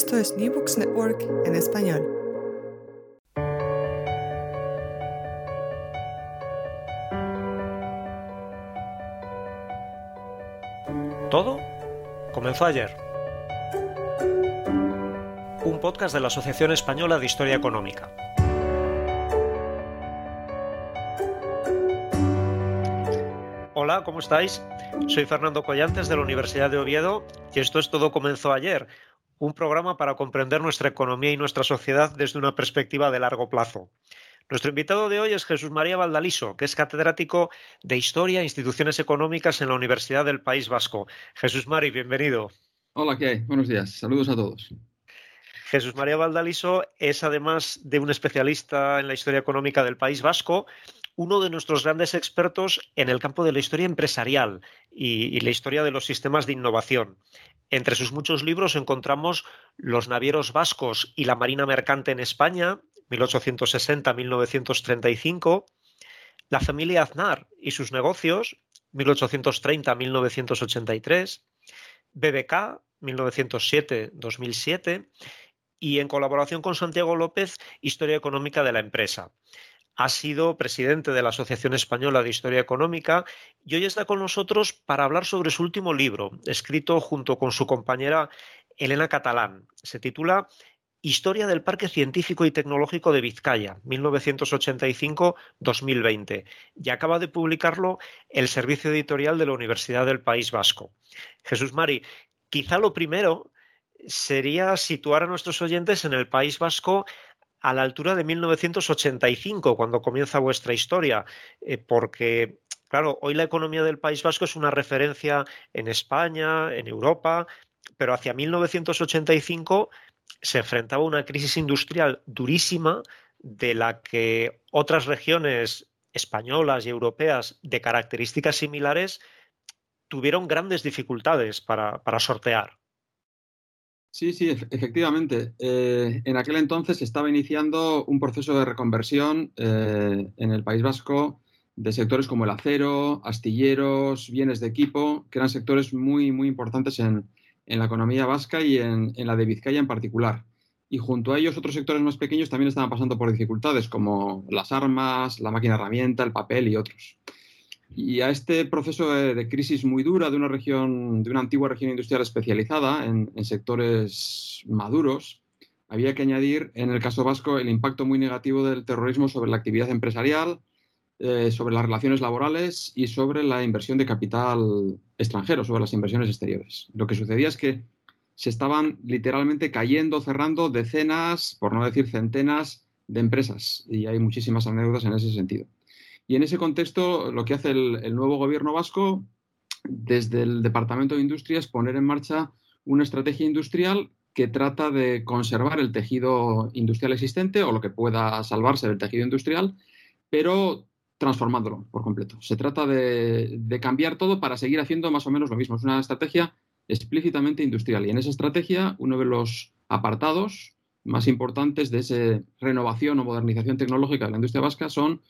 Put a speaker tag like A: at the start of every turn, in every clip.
A: Esto es New Books Network en español.
B: Todo comenzó ayer. Un podcast de la Asociación Española de Historia Económica. Hola, ¿cómo estáis? Soy Fernando Collantes de la Universidad de Oviedo y esto es Todo comenzó ayer, un programa para comprender nuestra economía y nuestra sociedad desde una perspectiva de largo plazo. Nuestro invitado de hoy es Jesús María Valdaliso, que es catedrático de Historia e Instituciones Económicas en la Universidad del País Vasco. Jesús Mari, bienvenido.
C: Hola, ¿qué hay? Buenos días. Saludos a todos.
B: Jesús María Valdaliso es, además de un especialista en la historia económica del País Vasco, uno de nuestros grandes expertos en el campo de la historia empresarial y, la historia de los sistemas de innovación. Entre sus muchos libros encontramos Los navieros vascos y la marina mercante en España, 1860-1935, La familia Aznar y sus negocios, 1830-1983, BBK, 1907-2007, y en colaboración con Santiago López, Historia Económica de la Empresa. Ha sido presidente de la Asociación Española de Historia Económica y hoy está con nosotros para hablar sobre su último libro, escrito junto con su compañera Elena Catalán. Se titula Historia del Parque Científico y Tecnológico de Vizcaya, 1985-2020, y acaba de publicarlo el Servicio Editorial de la Universidad del País Vasco. Jesús Mari, quizá lo primero sería situar a nuestros oyentes en el País Vasco a la altura de 1985, cuando comienza vuestra historia, eh, porque, claro, hoy la economía del País Vasco es una referencia en España, en Europa, pero hacia 1985 se enfrentaba a una crisis industrial durísima de la que otras regiones españolas y europeas de características similares tuvieron grandes dificultades para, para sortear.
C: Sí, sí, efectivamente. Eh, en aquel entonces se estaba iniciando un proceso de reconversión eh, en el País Vasco de sectores como el acero, astilleros, bienes de equipo, que eran sectores muy, muy importantes en, en la economía vasca y en, en, la de Vizcaya en particular. Y junto a ellos otros sectores más pequeños también estaban pasando por dificultades, como las armas, la máquina herramienta, el papel y otros. Y a este proceso de, crisis muy dura de una región, de una antigua región industrial especializada en, en, sectores maduros, había que añadir, en el caso vasco, el impacto muy negativo del terrorismo sobre la actividad empresarial, eh, sobre las relaciones laborales y sobre la inversión de capital extranjero, sobre las inversiones exteriores. Lo que sucedía es que se estaban literalmente cayendo, cerrando decenas, por no decir centenas, de empresas. Y hay muchísimas anécdotas en ese sentido. Y en ese contexto, lo que hace el, nuevo gobierno vasco, desde el Departamento de Industria, es poner en marcha una estrategia industrial que trata de conservar el tejido industrial existente o lo que pueda salvarse del tejido industrial, pero transformándolo por completo. Se trata de, de cambiar todo para seguir haciendo más o menos lo mismo. Es una estrategia explícitamente industrial. Y en esa estrategia, uno de los apartados más importantes de esa renovación o modernización tecnológica de la industria vasca son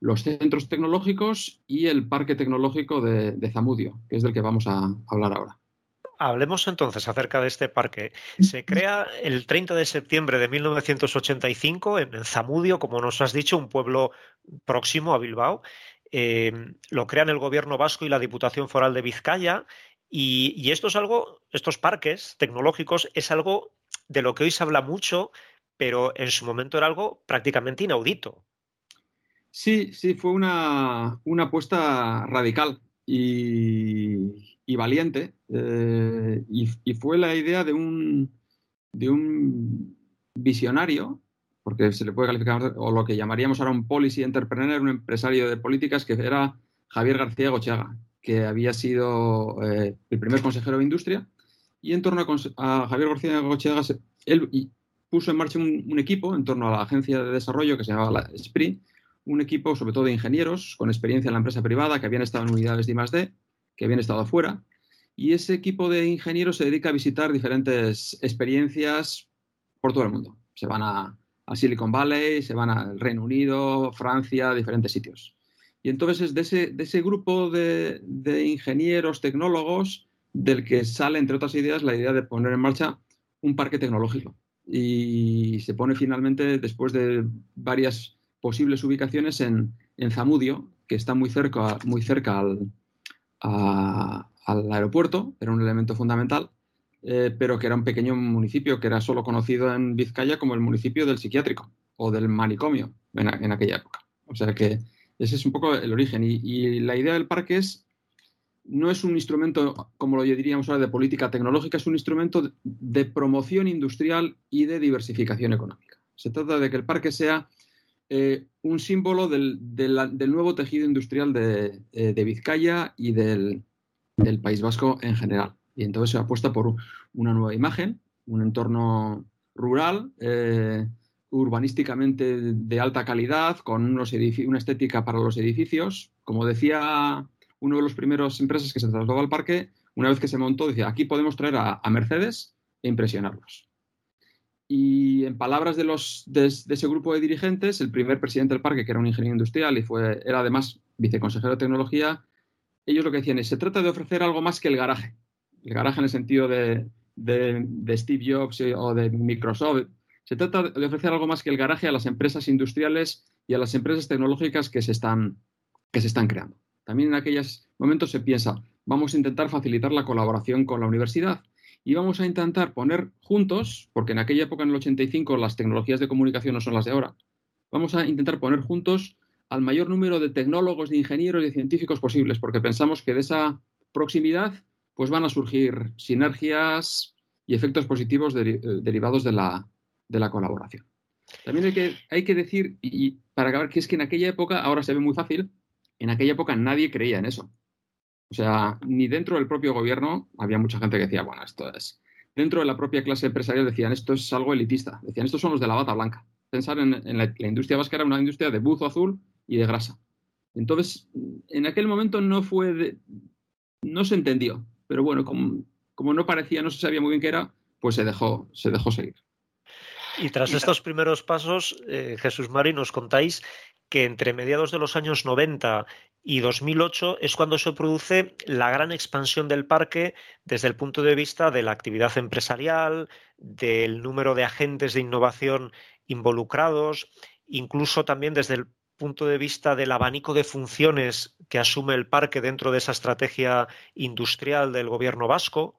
C: los centros tecnológicos y el parque tecnológico de, Zamudio, que es del que vamos a hablar ahora.
B: Hablemos entonces acerca de este parque. Se crea el 30 de septiembre de 1985 en Zamudio, como nos has dicho, un pueblo próximo a Bilbao. Eh, lo crean el gobierno vasco y la Diputación Foral de Vizcaya. Y, y, esto es algo, estos parques tecnológicos es algo de lo que hoy se habla mucho, pero en su momento era algo prácticamente inaudito.
C: Sí, sí, fue una, apuesta radical y, valiente. Eh, y, fue la idea de un, de un visionario, porque se le puede calificar, o lo que llamaríamos ahora un policy entrepreneur, un empresario de políticas, que era Javier García Gochaga, que había sido eh, el primer consejero de Industria. Y en torno a, Javier García Gochaga, él puso en marcha un, un, equipo en torno a la agencia de desarrollo que se llamaba la SPRI, un equipo sobre todo de ingenieros con experiencia en la empresa privada que habían estado en unidades de I+.D., que habían estado afuera, y ese equipo de ingenieros se dedica a visitar diferentes experiencias por todo el mundo. Se van a, Silicon Valley, se van al Reino Unido, Francia, diferentes sitios. Y entonces de ese, de ese grupo de, de, ingenieros, tecnólogos, del que sale, entre otras ideas, la idea de poner en marcha un parque tecnológico. Y se pone finalmente, después de varias posibles ubicaciones en, Zamudio, que está muy cerca, muy cerca al, aeropuerto, era un elemento fundamental, eh, pero que era un pequeño municipio que era solo conocido en Vizcaya como el municipio del psiquiátrico o del manicomio en, aquella época. O sea que ese es un poco el origen. Y, la idea del parque es, no es un instrumento, como lo diríamos ahora, de política tecnológica, es un instrumento de promoción industrial y de diversificación económica. Se trata de que el parque sea eh, un símbolo del, nuevo tejido industrial de, eh, Vizcaya y del, País Vasco en general. Y entonces se apuesta por una nueva imagen, un entorno rural, eh, urbanísticamente de alta calidad, con una estética para los edificios. Como decía uno de los primeros empresas que se trasladó al parque, una vez que se montó, decía, aquí podemos traer a Mercedes e impresionarlos. Y en palabras de, los, de, ese grupo de dirigentes, el primer presidente del parque, que era un ingeniero industrial y fue, era además viceconsejero de tecnología, ellos lo que decían es, se trata de ofrecer algo más que el garaje. El garaje en el sentido de, de Steve Jobs o de Microsoft. Se trata de ofrecer algo más que el garaje a las empresas industriales y a las empresas tecnológicas que se están, que se están creando. También en aquellos momentos se piensa, vamos a intentar facilitar la colaboración con la universidad y vamos a intentar poner juntos, porque en aquella época, en el 85, las tecnologías de comunicación no son las de ahora, vamos a intentar poner juntos al mayor número de tecnólogos, de ingenieros y de científicos posibles, porque pensamos que de esa proximidad pues van a surgir sinergias y efectos positivos eh, derivados de la, de la, colaboración. También hay que, hay que decir, y para acabar, que es que en aquella época, ahora se ve muy fácil, en aquella época nadie creía en eso. O sea, ni dentro del propio gobierno había mucha gente que decía, bueno, esto es. Dentro de la propia clase empresarial decían, esto es algo elitista. Decían, estos son los de la bata blanca. Pensar en, la, industria vasca era una industria de buzo azul y de grasa. Entonces, en aquel momento no fue. no se entendió. Pero bueno, como, como, no parecía, no se sabía muy bien qué era, pues se dejó, se dejó seguir.
B: Y tras estos primeros pasos, eh, Jesús Mari, nos contáis que entre mediados de los años 90 y 2008 es cuando se produce la gran expansión del parque desde el punto de vista de la actividad empresarial, del número de agentes de innovación involucrados, incluso también desde el punto de vista del abanico de funciones que asume el parque dentro de esa estrategia industrial del gobierno vasco.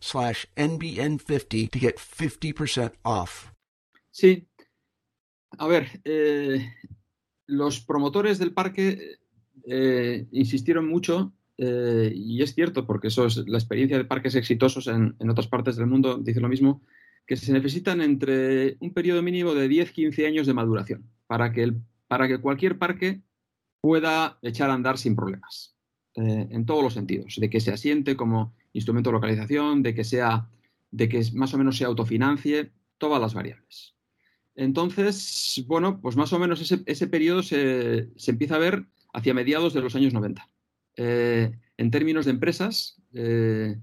D: slash NBN50 to get 50% off.
C: Sí. A ver, eh, los promotores del parque eh, insistieron mucho, eh, y es cierto, porque eso es la experiencia de parques exitosos en, en, otras partes del mundo, dice lo mismo, que se necesitan entre un periodo mínimo de 10-15 años de maduración para que, el, para que cualquier parque pueda echar a andar sin problemas, en todos los sentidos, de que se asiente como instrumento de localización, de que sea, de que más o menos se autofinancie, todas las variables. Entonces, bueno, pues más o menos ese, ese periodo se, se, empieza a ver hacia mediados de los años 90. Eh, en términos de empresas, eh,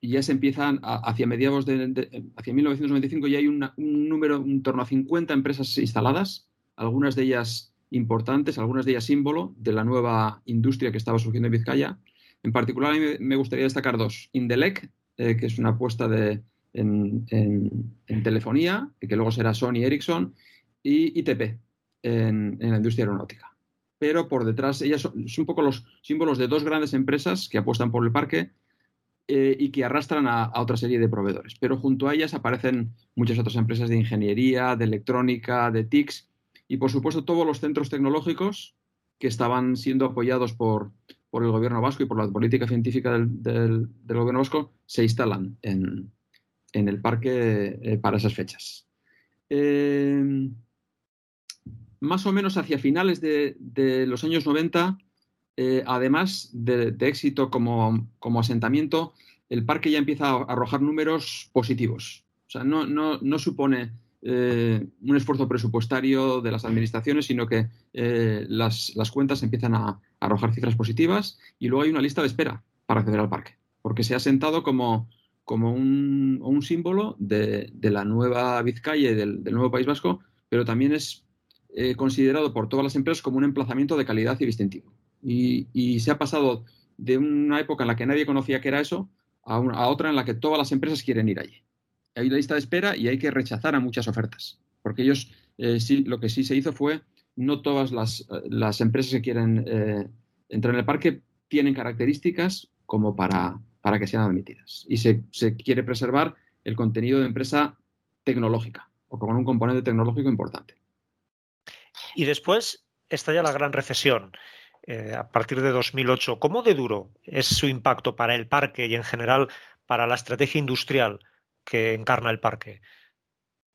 C: ya se empiezan hacia mediados de, de, hacia 1995 ya hay un número en torno a 50 empresas instaladas, algunas de ellas importantes, algunas de ellas símbolo de la nueva industria que estaba surgiendo en Vizcaya. En particular, me gustaría destacar dos. Indelec, eh, que es una apuesta de, en, en, en, telefonía, que luego será Sony Ericsson, y ITP, en, la industria aeronáutica. Pero por detrás, ellas son, son, un poco los símbolos de dos grandes empresas que apuestan por el parque eh, y que arrastran a, a, otra serie de proveedores. Pero junto a ellas aparecen muchas otras empresas de ingeniería, de electrónica, de TICs, y por supuesto todos los centros tecnológicos que estaban siendo apoyados por, por el gobierno vasco y por la política científica del, gobierno vasco se instalan en, en el parque eh, para esas fechas. Eh, más o menos hacia finales de, de los años 90, eh, además de, de éxito como, como, asentamiento, el parque ya empieza a arrojar números positivos. O sea, no, no, no supone eh, un esfuerzo presupuestario de las administraciones, sino que eh, las, las, cuentas empiezan a, arrojar cifras positivas y luego hay una lista de espera para acceder al parque, porque se ha sentado como, como un, un símbolo de, de, la nueva Vizcaya y del, del, nuevo País Vasco, pero también es eh, considerado por todas las empresas como un emplazamiento de calidad y distintivo. Y, y, se ha pasado de una época en la que nadie conocía que era eso a, una, a otra en la que todas las empresas quieren ir allí hay una lista de espera y hay que rechazar a muchas ofertas. Porque ellos, eh, sí, lo que sí se hizo fue, no todas las, las empresas que quieren eh, entrar en el parque tienen características como para, para que sean admitidas. Y se, se, quiere preservar el contenido de empresa tecnológica o con un componente tecnológico importante.
B: Y después está ya la gran recesión. Eh, a partir de 2008, ¿cómo de duro es su impacto para el parque y en general para la estrategia industrial que encarna el parque?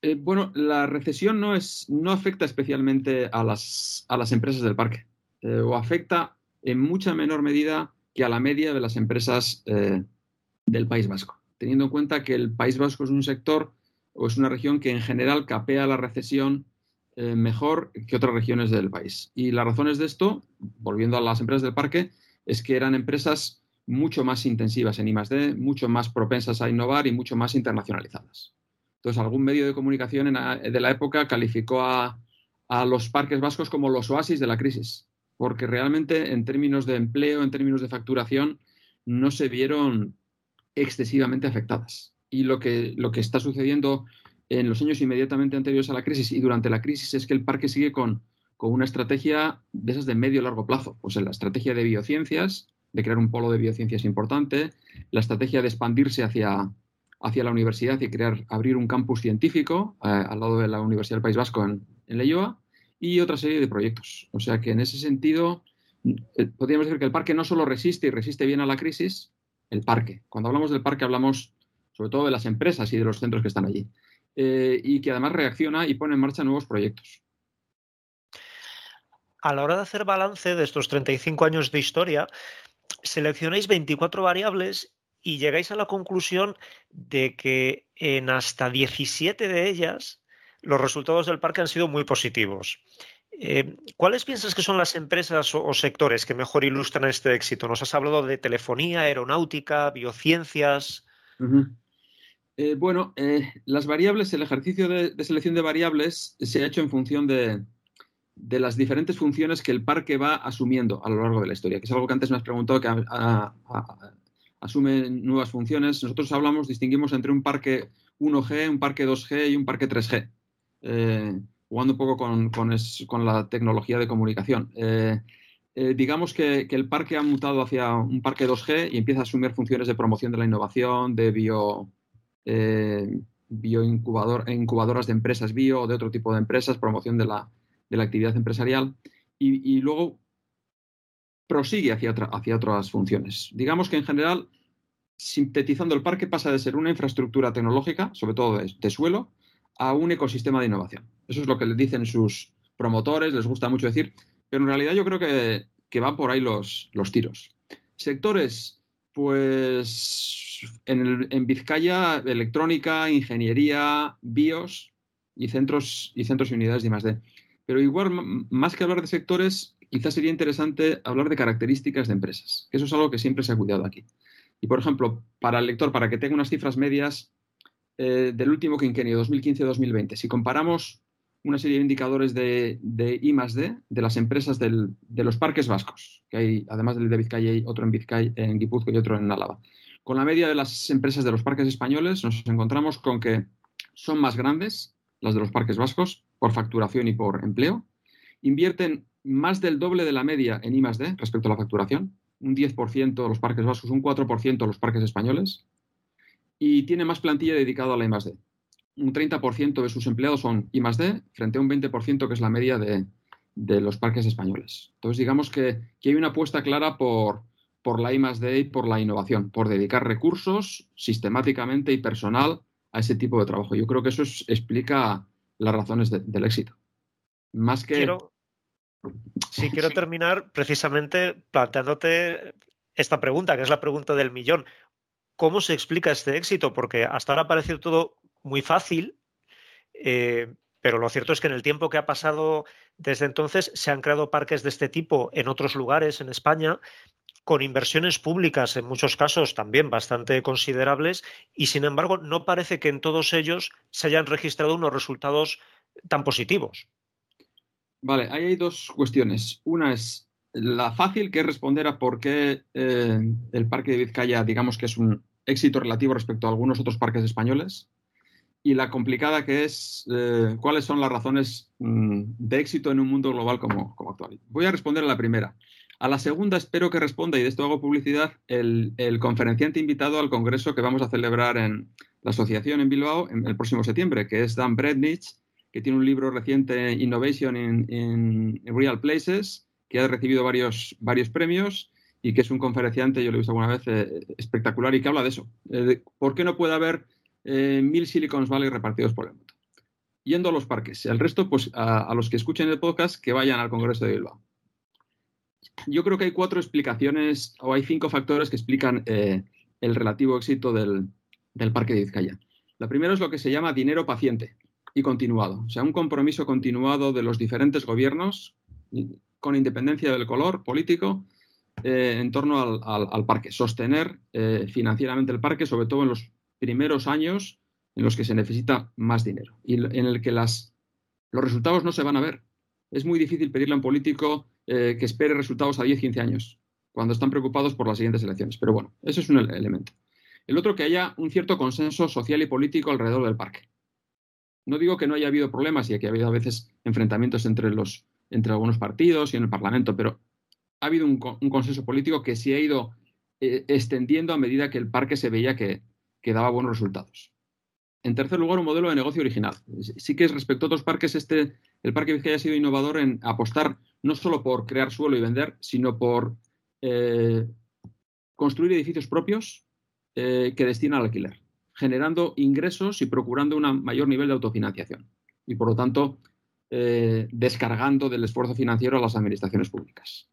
C: Eh, bueno, la recesión no, es, no afecta especialmente a las, a las empresas del parque, eh, o afecta en mucha menor medida que a la media de las empresas eh, del País Vasco, teniendo en cuenta que el País Vasco es un sector o es una región que en general capea la recesión mejor que otras regiones del país. Y las razones de esto, volviendo a las empresas del parque, es que eran empresas mucho más intensivas en I+D, mucho más propensas a innovar y mucho más internacionalizadas. Entonces, algún medio de comunicación de la época calificó a, a, los parques vascos como los oasis de la crisis, porque realmente en términos de empleo, en términos de facturación, no se vieron excesivamente afectadas. Y lo que, lo que está sucediendo en los años inmediatamente anteriores a la crisis y durante la crisis es que el parque sigue con, con una estrategia de esas de medio y largo plazo, pues en la estrategia de biociencias, de crear un polo de biociencias importante, la estrategia de expandirse hacia, hacia la universidad y crear, abrir un campus científico eh, al lado de la Universidad del País Vasco en, en Leioa y otra serie de proyectos. O sea que en ese sentido, eh, podríamos decir que el parque no solo resiste y resiste bien a la crisis, el parque. Cuando hablamos del parque hablamos sobre todo de las empresas y de los centros que están allí. Eh, y que además reacciona y pone en marcha nuevos proyectos.
B: A la hora de hacer balance de estos 35 años de historia, seleccionáis 24 variables y llegáis a la conclusión de que en hasta 17 de ellas los resultados del parque han sido muy positivos. Eh, ¿Cuáles piensas que son las empresas o, sectores que mejor ilustran este éxito? Nos has hablado de telefonía, aeronáutica, biociencias.
C: Eh, bueno, eh, las variables, el ejercicio de, selección de variables se ha hecho en función de, las diferentes funciones que el parque va asumiendo a lo largo de la historia, que es algo que antes me has preguntado, que asume nuevas funciones. Nosotros hablamos, distinguimos entre un parque 1G, un parque 2G y un parque 3G, eh, jugando un poco con, la tecnología de comunicación. digamos que, el parque ha mutado hacia un parque 2G y empieza a asumir funciones de promoción de la innovación, de bio, eh, incubadoras de empresas bio o de otro tipo de empresas, promoción de la, actividad empresarial y, luego prosigue hacia, hacia otras funciones. Digamos que en general, sintetizando el parque pasa de ser una infraestructura tecnológica, sobre todo de, suelo, a un ecosistema de innovación. Eso es lo que le dicen sus promotores, les gusta mucho decir, pero en realidad yo creo que, que van por ahí los, los tiros. Sectores, pues en, Vizcaya, electrónica, ingeniería, BIOS y centros y, centros y unidades de I+.D. Pero igual, más que hablar de sectores, quizás sería interesante hablar de características de empresas, que eso es algo que siempre se ha cuidado aquí. Y, por ejemplo, para el lector, para que tenga unas cifras medias eh, del último quinquenio, 2015-2020, si comparamos una serie de indicadores de, de I +D de las empresas de los parques vascos, que hay, además del de Vizcaya, hay otro en Vizcaya, en Guipúzcoa y otro en Álava. Con la media de las empresas de los parques españoles nos encontramos con que son más grandes las de los parques vascos por facturación y por empleo. Invierten más del doble de la media en I D respecto a la facturación, un 10% los parques vascos, un 4% los parques españoles, y tiene más plantilla dedicada a la I D. Un 30% de sus empleados son I D frente a un 20% que es la media de, los parques españoles. Entonces, digamos que, que hay una apuesta clara por, por la I y por la innovación, por dedicar recursos sistemáticamente y personal a ese tipo de trabajo. Yo creo que eso explica las razones del éxito. Más que.
B: Quiero, sí, quiero terminar precisamente planteándote esta pregunta, que es la pregunta del millón. ¿Cómo se explica este éxito? Porque hasta ahora parece todo muy fácil, eh, pero lo cierto es que en el tiempo que ha pasado desde entonces se han creado parques de este tipo en otros lugares en España con inversiones públicas en muchos casos también bastante considerables y sin embargo no parece que en todos ellos se hayan registrado unos resultados tan positivos.
C: Vale, ahí hay dos cuestiones. Una es la fácil, que es responder a por qué eh, el Parque de Vizcaya, digamos que es un éxito relativo respecto a algunos otros parques españoles. Y la complicada que es eh, cuáles son las razones mm, de éxito en un mundo global como, como actual. Voy a responder a la primera. A la segunda espero que responda, y de esto hago publicidad, el, conferenciante invitado al congreso que vamos a celebrar en la asociación en Bilbao en el próximo septiembre, que es Dan Brednich, que tiene un libro reciente, Innovation in, Real Places, que ha recibido varios, varios premios y que es un conferenciante, yo lo he visto alguna vez, eh, espectacular y que habla de eso. Eh, ¿Por qué no puede haber eh, mil Silicon Valley repartidos por el mundo? Yendo a los parques. El resto, pues a los que escuchen el podcast, que vayan al Congreso de Bilbao yo creo que hay cuatro explicaciones o hay cinco factores que explican eh, el relativo éxito del, Parque de Vizcaya. La primera es lo que se llama dinero paciente y continuado, o sea, un compromiso continuado de los diferentes gobiernos, con independencia del color político, eh, en torno al, parque, sostener eh, financieramente el parque, sobre todo en los primeros años en los que se necesita más dinero y en el que las, los resultados no se van a ver. Es muy difícil pedirle a un político eh, que espere resultados a 10, 15 años, cuando están preocupados por las siguientes elecciones. Pero bueno, eso es un elemento. El otro, que haya un cierto consenso social y político alrededor del parque. No digo que no haya habido problemas y que ha habido a veces enfrentamientos entre, los, entre algunos partidos y en el Parlamento, pero ha habido un, consenso político que se ha ido eh, extendiendo a medida que el parque se veía que, que daba buenos resultados. En tercer lugar, un modelo de negocio original. Sí que es respecto a otros parques, este, el Parque Vizcaya ha sido innovador en apostar no solo por crear suelo y vender, sino por eh, construir edificios propios eh, que destinan al alquiler, generando ingresos y procurando un mayor nivel de autofinanciación. Y por lo tanto, eh, descargando del esfuerzo financiero a las administraciones públicas.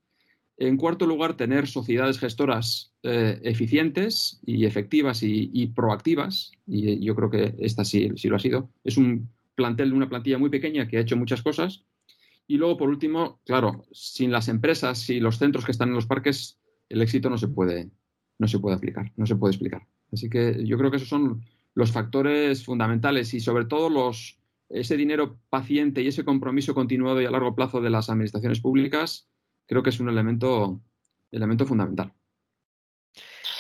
C: En cuarto lugar, tener sociedades gestoras eficientes y efectivas y, proactivas, y yo creo que esta sí, sí, lo ha sido. Es un plantel una plantilla muy pequeña que ha hecho muchas cosas. Y luego, por último, claro, sin las empresas y los centros que están en los parques, el éxito no se puede, no se puede aplicar, no se puede explicar. Así que yo creo que esos son los factores fundamentales y sobre todo los, ese dinero paciente y ese compromiso continuado y a largo plazo de las administraciones públicas, creo que es un elemento, elemento fundamental.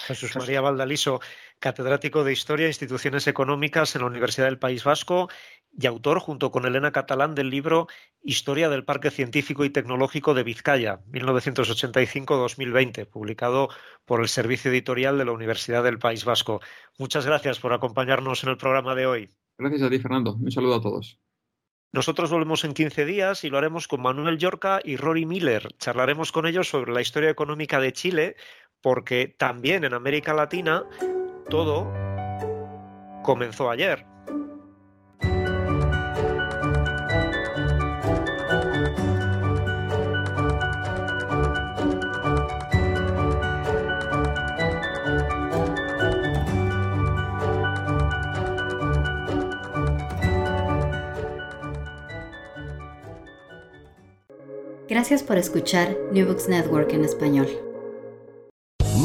B: Jesús María Valdaliso, catedrático de Historia e Instituciones Económicas en la Universidad del País Vasco y autor, junto con Elena Catalán, del libro Historia del Parque Científico y Tecnológico de Vizcaya, 1985-2020, publicado por el Servicio Editorial de la Universidad del País Vasco. Muchas gracias por acompañarnos en el programa de hoy.
C: Gracias a ti, Fernando. Un saludo a todos.
B: Nosotros volvemos en 15 días y lo haremos con Manuel Yorca y Rory Miller. Charlaremos con ellos sobre la historia económica de Chile, porque también en América Latina todo comenzó ayer.
E: Gracias por escuchar New Books Network en español.